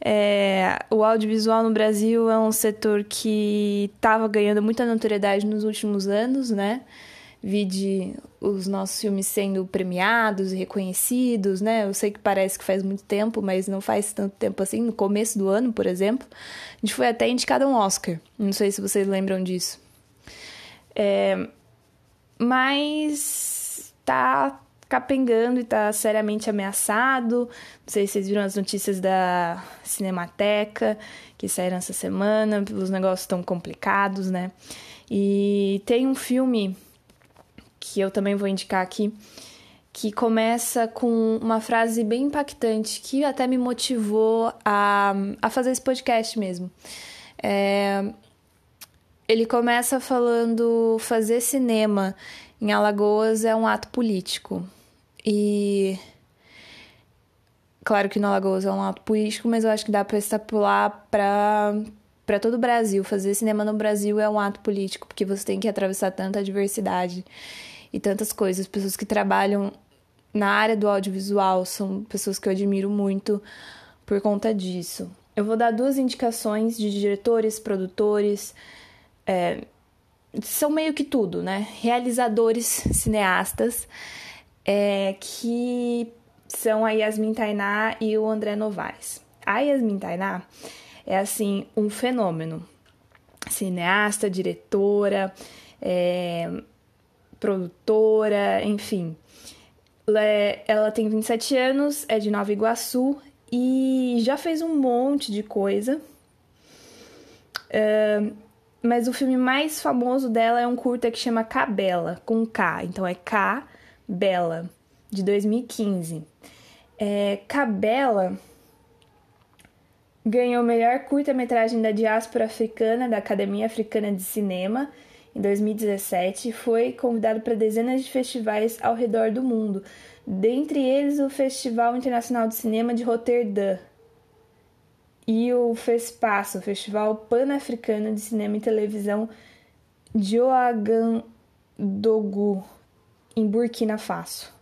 É, o audiovisual no Brasil é um setor que estava ganhando muita notoriedade nos últimos anos, né? Vide os nossos filmes sendo premiados e reconhecidos, né? Eu sei que parece que faz muito tempo, mas não faz tanto tempo assim. No começo do ano, por exemplo, a gente foi até indicado a um Oscar. Não sei se vocês lembram disso. É, mas tá capengando e está seriamente ameaçado. Não sei se vocês viram as notícias da Cinemateca que saíram essa semana, os negócios estão complicados, né? E tem um filme que eu também vou indicar aqui, que começa com uma frase bem impactante, que até me motivou a, a fazer esse podcast mesmo. É, ele começa falando: fazer cinema em Alagoas é um ato político. E. Claro que no Alagoas é um ato político, mas eu acho que dá para extrapolar para para todo o Brasil. Fazer cinema no Brasil é um ato político, porque você tem que atravessar tanta diversidade e tantas coisas. Pessoas que trabalham na área do audiovisual são pessoas que eu admiro muito por conta disso. Eu vou dar duas indicações de diretores, produtores, é, são meio que tudo, né? Realizadores, cineastas, é, que são a Yasmin Tainá e o André Novaes. A Yasmin Tainá é, assim, um fenômeno. Cineasta, diretora, é, produtora, enfim. É, ela tem 27 anos, é de Nova Iguaçu e já fez um monte de coisa. É, mas o filme mais famoso dela é um curta que chama Cabela, com K. Então é K Bela, de 2015. É, Cabela ganhou o melhor curta-metragem da diáspora africana da Academia Africana de Cinema em 2017 foi convidado para dezenas de festivais ao redor do mundo, dentre eles o Festival Internacional de Cinema de Roterdã e o FESPASO, o Festival Pan-Africano de Cinema e Televisão de Ouagadougou, em Burkina Faso.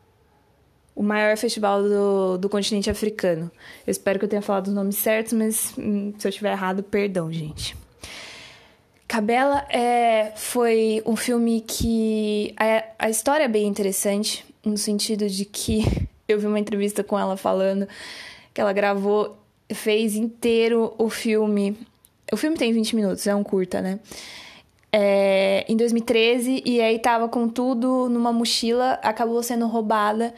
O maior festival do, do continente africano. Eu espero que eu tenha falado os nomes certos, mas hum, se eu estiver errado, perdão, gente. Cabela é, foi um filme que. A, a história é bem interessante, no sentido de que eu vi uma entrevista com ela falando que ela gravou, fez inteiro o filme. O filme tem 20 minutos, é um curta, né? É, em 2013, e aí tava com tudo numa mochila, acabou sendo roubada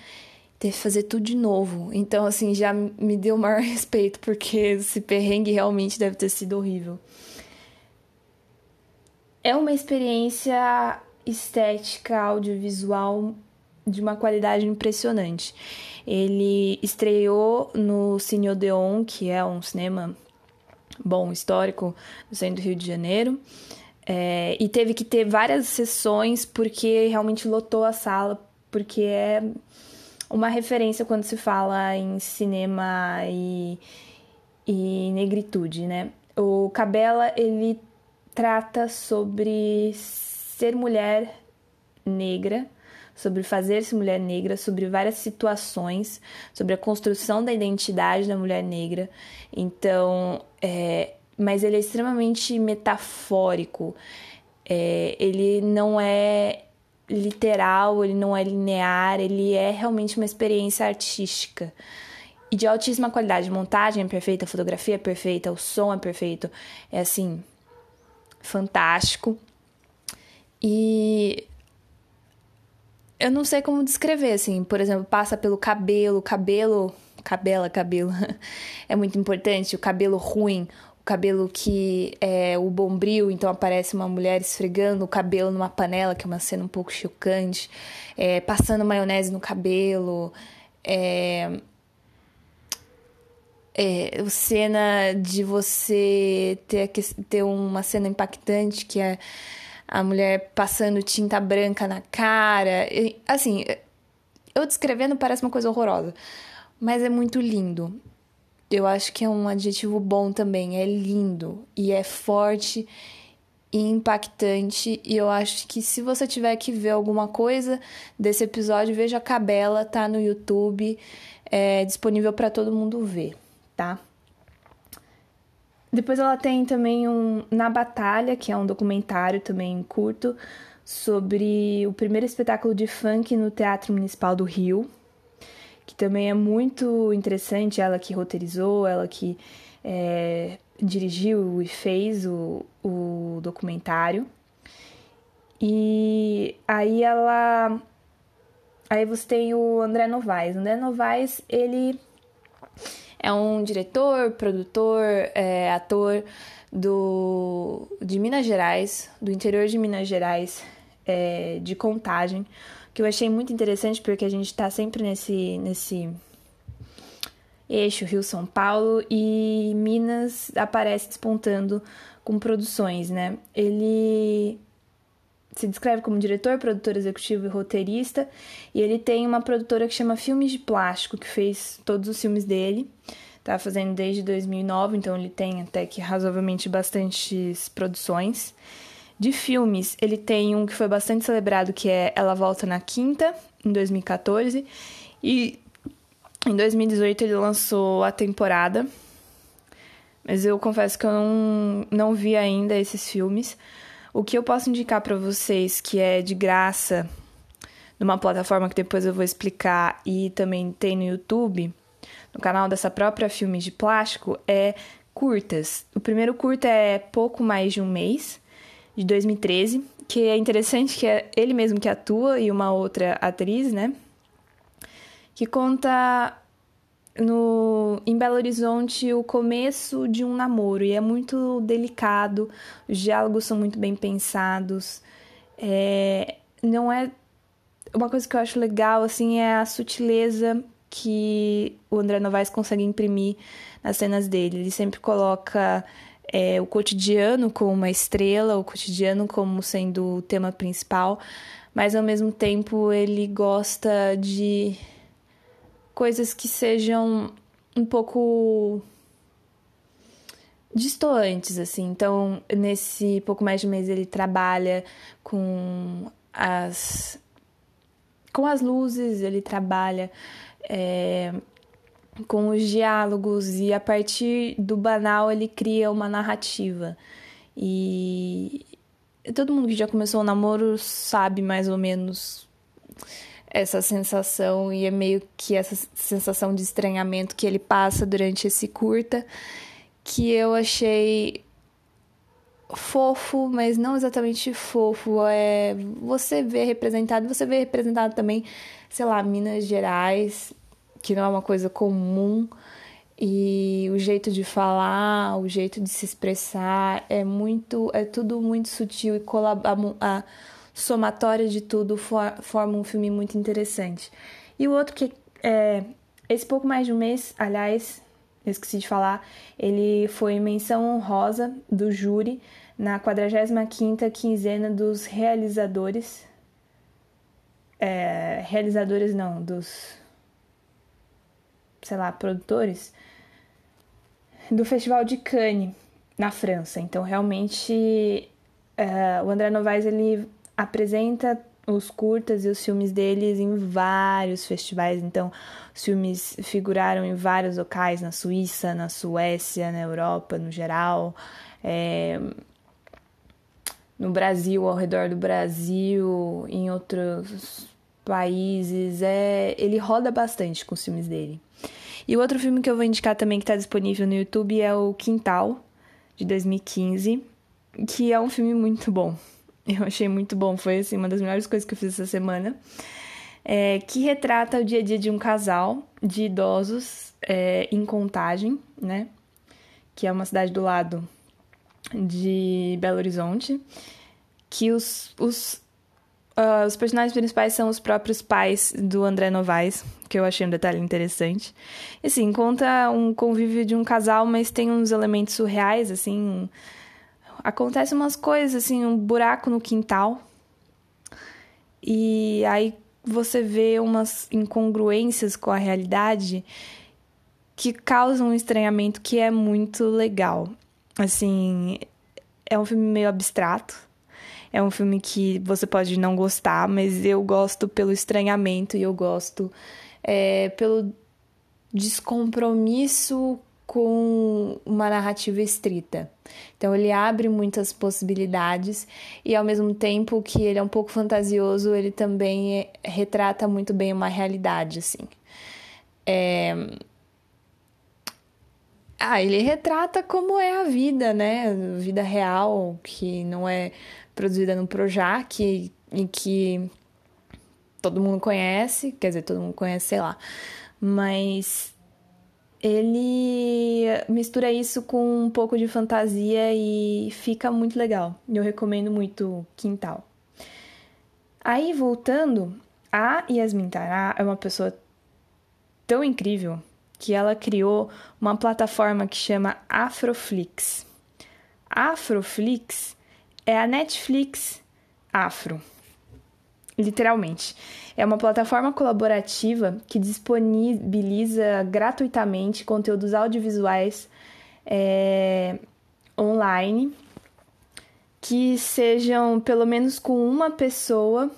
teve que fazer tudo de novo. Então, assim, já me deu o maior respeito, porque esse perrengue realmente deve ter sido horrível é uma experiência estética, audiovisual de uma qualidade impressionante. Ele estreou no Cine Odeon, que é um cinema bom, histórico, no centro do Rio de Janeiro. É, e teve que ter várias sessões porque realmente lotou a sala, porque é uma referência quando se fala em cinema e, e negritude, né? O Cabela, ele trata sobre ser mulher negra, sobre fazer-se mulher negra, sobre várias situações, sobre a construção da identidade da mulher negra. Então, é, mas ele é extremamente metafórico. É, ele não é literal, ele não é linear, ele é realmente uma experiência artística. E de altíssima qualidade. Montagem é perfeita, fotografia é perfeita, o som é perfeito. É assim, fantástico. E eu não sei como descrever, assim, por exemplo, passa pelo cabelo, cabelo, cabela, cabelo, é muito importante, o cabelo ruim, o cabelo que é o bombril, então aparece uma mulher esfregando o cabelo numa panela, que é uma cena um pouco chocante, é, passando maionese no cabelo, é, é, cena de você ter, ter uma cena impactante que é a mulher passando tinta branca na cara. E, assim, eu descrevendo parece uma coisa horrorosa, mas é muito lindo. Eu acho que é um adjetivo bom também. É lindo e é forte e impactante. E eu acho que se você tiver que ver alguma coisa desse episódio, veja a Cabela, tá no YouTube, é disponível para todo mundo ver tá? Depois ela tem também um Na Batalha, que é um documentário também curto sobre o primeiro espetáculo de funk no Teatro Municipal do Rio, que também é muito interessante. Ela que roteirizou, ela que é, dirigiu e fez o, o documentário. E aí ela Aí você tem o André Novaes. O André Novaes, ele é um diretor, produtor, é, ator do, de Minas Gerais, do interior de Minas Gerais, é, de Contagem, que eu achei muito interessante porque a gente está sempre nesse, nesse eixo Rio-São Paulo e Minas aparece despontando com produções, né? Ele se descreve como diretor, produtor executivo e roteirista, e ele tem uma produtora que chama Filmes de Plástico, que fez todos os filmes dele. Tá fazendo desde 2009, então ele tem até que razoavelmente bastantes produções. De filmes, ele tem um que foi bastante celebrado, que é Ela Volta na Quinta, em 2014, e em 2018 ele lançou a temporada, mas eu confesso que eu não, não vi ainda esses filmes. O que eu posso indicar para vocês que é de graça numa plataforma que depois eu vou explicar e também tem no YouTube, no canal dessa própria Filmes de Plástico, é curtas. O primeiro curta é pouco mais de um mês, de 2013, que é interessante que é ele mesmo que atua e uma outra atriz, né? Que conta no, em Belo Horizonte o começo de um namoro e é muito delicado, os diálogos são muito bem pensados. É, não é. Uma coisa que eu acho legal assim é a sutileza que o André Novaes consegue imprimir nas cenas dele. Ele sempre coloca é, o cotidiano como uma estrela, o cotidiano como sendo o tema principal, mas ao mesmo tempo ele gosta de coisas que sejam um pouco distantes, assim. Então, nesse pouco mais de mês ele trabalha com as com as luzes, ele trabalha é, com os diálogos e a partir do banal ele cria uma narrativa. E todo mundo que já começou o namoro sabe mais ou menos essa sensação e é meio que essa sensação de estranhamento que ele passa durante esse curta que eu achei fofo, mas não exatamente fofo. É você vê representado, você vê representado também, sei lá, Minas Gerais, que não é uma coisa comum. E o jeito de falar, o jeito de se expressar é muito, é tudo muito sutil e colabora somatória de tudo for, forma um filme muito interessante. E o outro que é esse pouco mais de um mês, aliás, eu esqueci de falar, ele foi menção honrosa do júri na 45ª quinzena dos realizadores é, realizadores não, dos sei lá, produtores do Festival de Cannes na França. Então, realmente, uh, o André Novaes ele apresenta os curtas e os filmes deles em vários festivais. Então, os filmes figuraram em vários locais, na Suíça, na Suécia, na Europa no geral, é, no Brasil, ao redor do Brasil, em outros países. É, ele roda bastante com os filmes dele. E o outro filme que eu vou indicar também que está disponível no YouTube é o Quintal, de 2015, que é um filme muito bom. Eu achei muito bom, foi assim, uma das melhores coisas que eu fiz essa semana. É, que retrata o dia a dia de um casal de idosos é, em Contagem, né? Que é uma cidade do lado de Belo Horizonte. Que os, os, uh, os personagens principais são os próprios pais do André Novaes, que eu achei um detalhe interessante. E assim, conta um convívio de um casal, mas tem uns elementos surreais, assim acontece umas coisas, assim, um buraco no quintal. E aí você vê umas incongruências com a realidade que causam um estranhamento que é muito legal. Assim, é um filme meio abstrato. É um filme que você pode não gostar, mas eu gosto pelo estranhamento e eu gosto é, pelo descompromisso com uma narrativa estrita. Então ele abre muitas possibilidades e ao mesmo tempo que ele é um pouco fantasioso, ele também é, retrata muito bem uma realidade, assim. É... Ah, ele retrata como é a vida, né? A vida real, que não é produzida no Projac, em que todo mundo conhece, quer dizer, todo mundo conhece, sei lá, mas ele mistura isso com um pouco de fantasia e fica muito legal. Eu recomendo muito Quintal. Aí, voltando, a Yasmin Tará é uma pessoa tão incrível que ela criou uma plataforma que chama Afroflix. Afroflix é a Netflix afro. Literalmente. É uma plataforma colaborativa que disponibiliza gratuitamente conteúdos audiovisuais é, online que sejam pelo menos com uma pessoa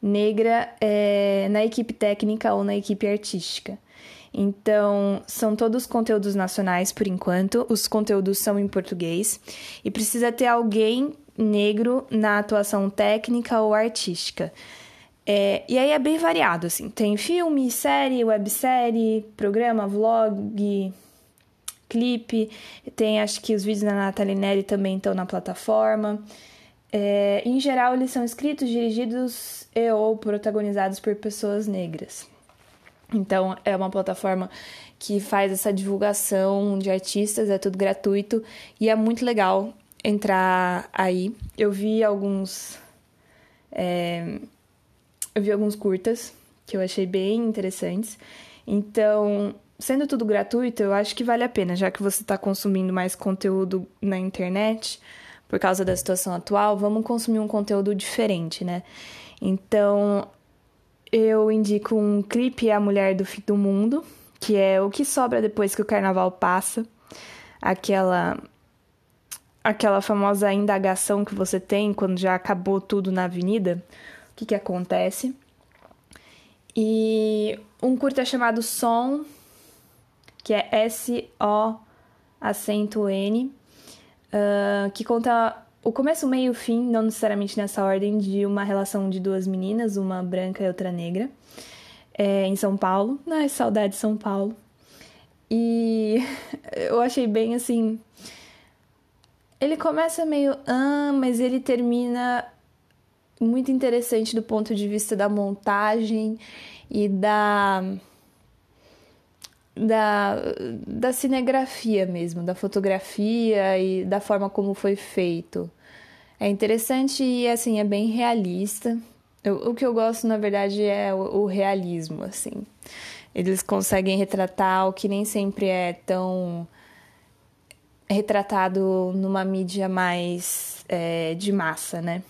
negra é, na equipe técnica ou na equipe artística. Então, são todos conteúdos nacionais por enquanto, os conteúdos são em português e precisa ter alguém negro na atuação técnica ou artística. É, e aí é bem variado, assim. Tem filme, série, websérie, programa, vlog, clipe. Tem, acho que os vídeos da Nathalie Neri também estão na plataforma. É, em geral, eles são escritos, dirigidos e ou protagonizados por pessoas negras. Então, é uma plataforma que faz essa divulgação de artistas, é tudo gratuito e é muito legal entrar aí. Eu vi alguns. É, eu vi alguns curtas que eu achei bem interessantes. Então, sendo tudo gratuito, eu acho que vale a pena, já que você está consumindo mais conteúdo na internet por causa da situação atual, vamos consumir um conteúdo diferente, né? Então, eu indico um clipe A Mulher do Fim do Mundo, que é o que sobra depois que o carnaval passa. Aquela aquela famosa indagação que você tem quando já acabou tudo na avenida, o que que acontece? E um curta chamado Som, que é S O acento N, uh, que conta o começo, o meio e o fim, não necessariamente nessa ordem, de uma relação de duas meninas, uma branca e outra negra, é, em São Paulo. Ai, saudade de São Paulo. E eu achei bem assim. Ele começa meio ah, mas ele termina muito interessante do ponto de vista da montagem e da da, da cinegrafia mesmo, da fotografia e da forma como foi feito. É interessante e assim é bem realista. Eu, o que eu gosto na verdade é o, o realismo, assim. Eles conseguem retratar o que nem sempre é tão retratado numa mídia mais é, de massa, né?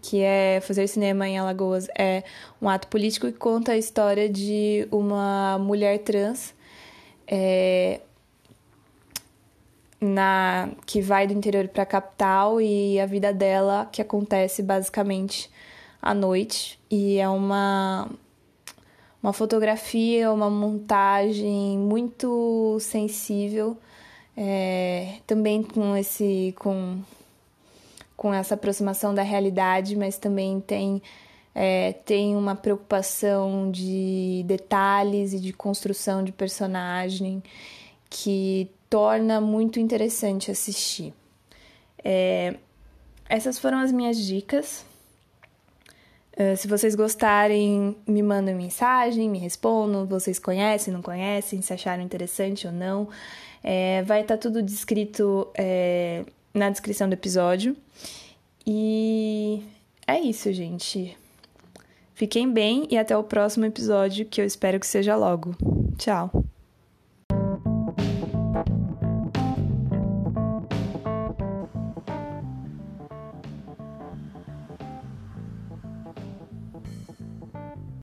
que é fazer cinema em Alagoas é um ato político que conta a história de uma mulher trans é, na que vai do interior para a capital e a vida dela que acontece basicamente à noite e é uma uma fotografia, uma montagem muito sensível, é, também com esse com com essa aproximação da realidade, mas também tem, é, tem uma preocupação de detalhes e de construção de personagem que torna muito interessante assistir. É, essas foram as minhas dicas. Uh, se vocês gostarem, me mandem mensagem, me respondam. Vocês conhecem, não conhecem, se acharam interessante ou não. É, vai estar tá tudo descrito é, na descrição do episódio. E é isso, gente. Fiquem bem e até o próximo episódio, que eu espero que seja logo. Tchau!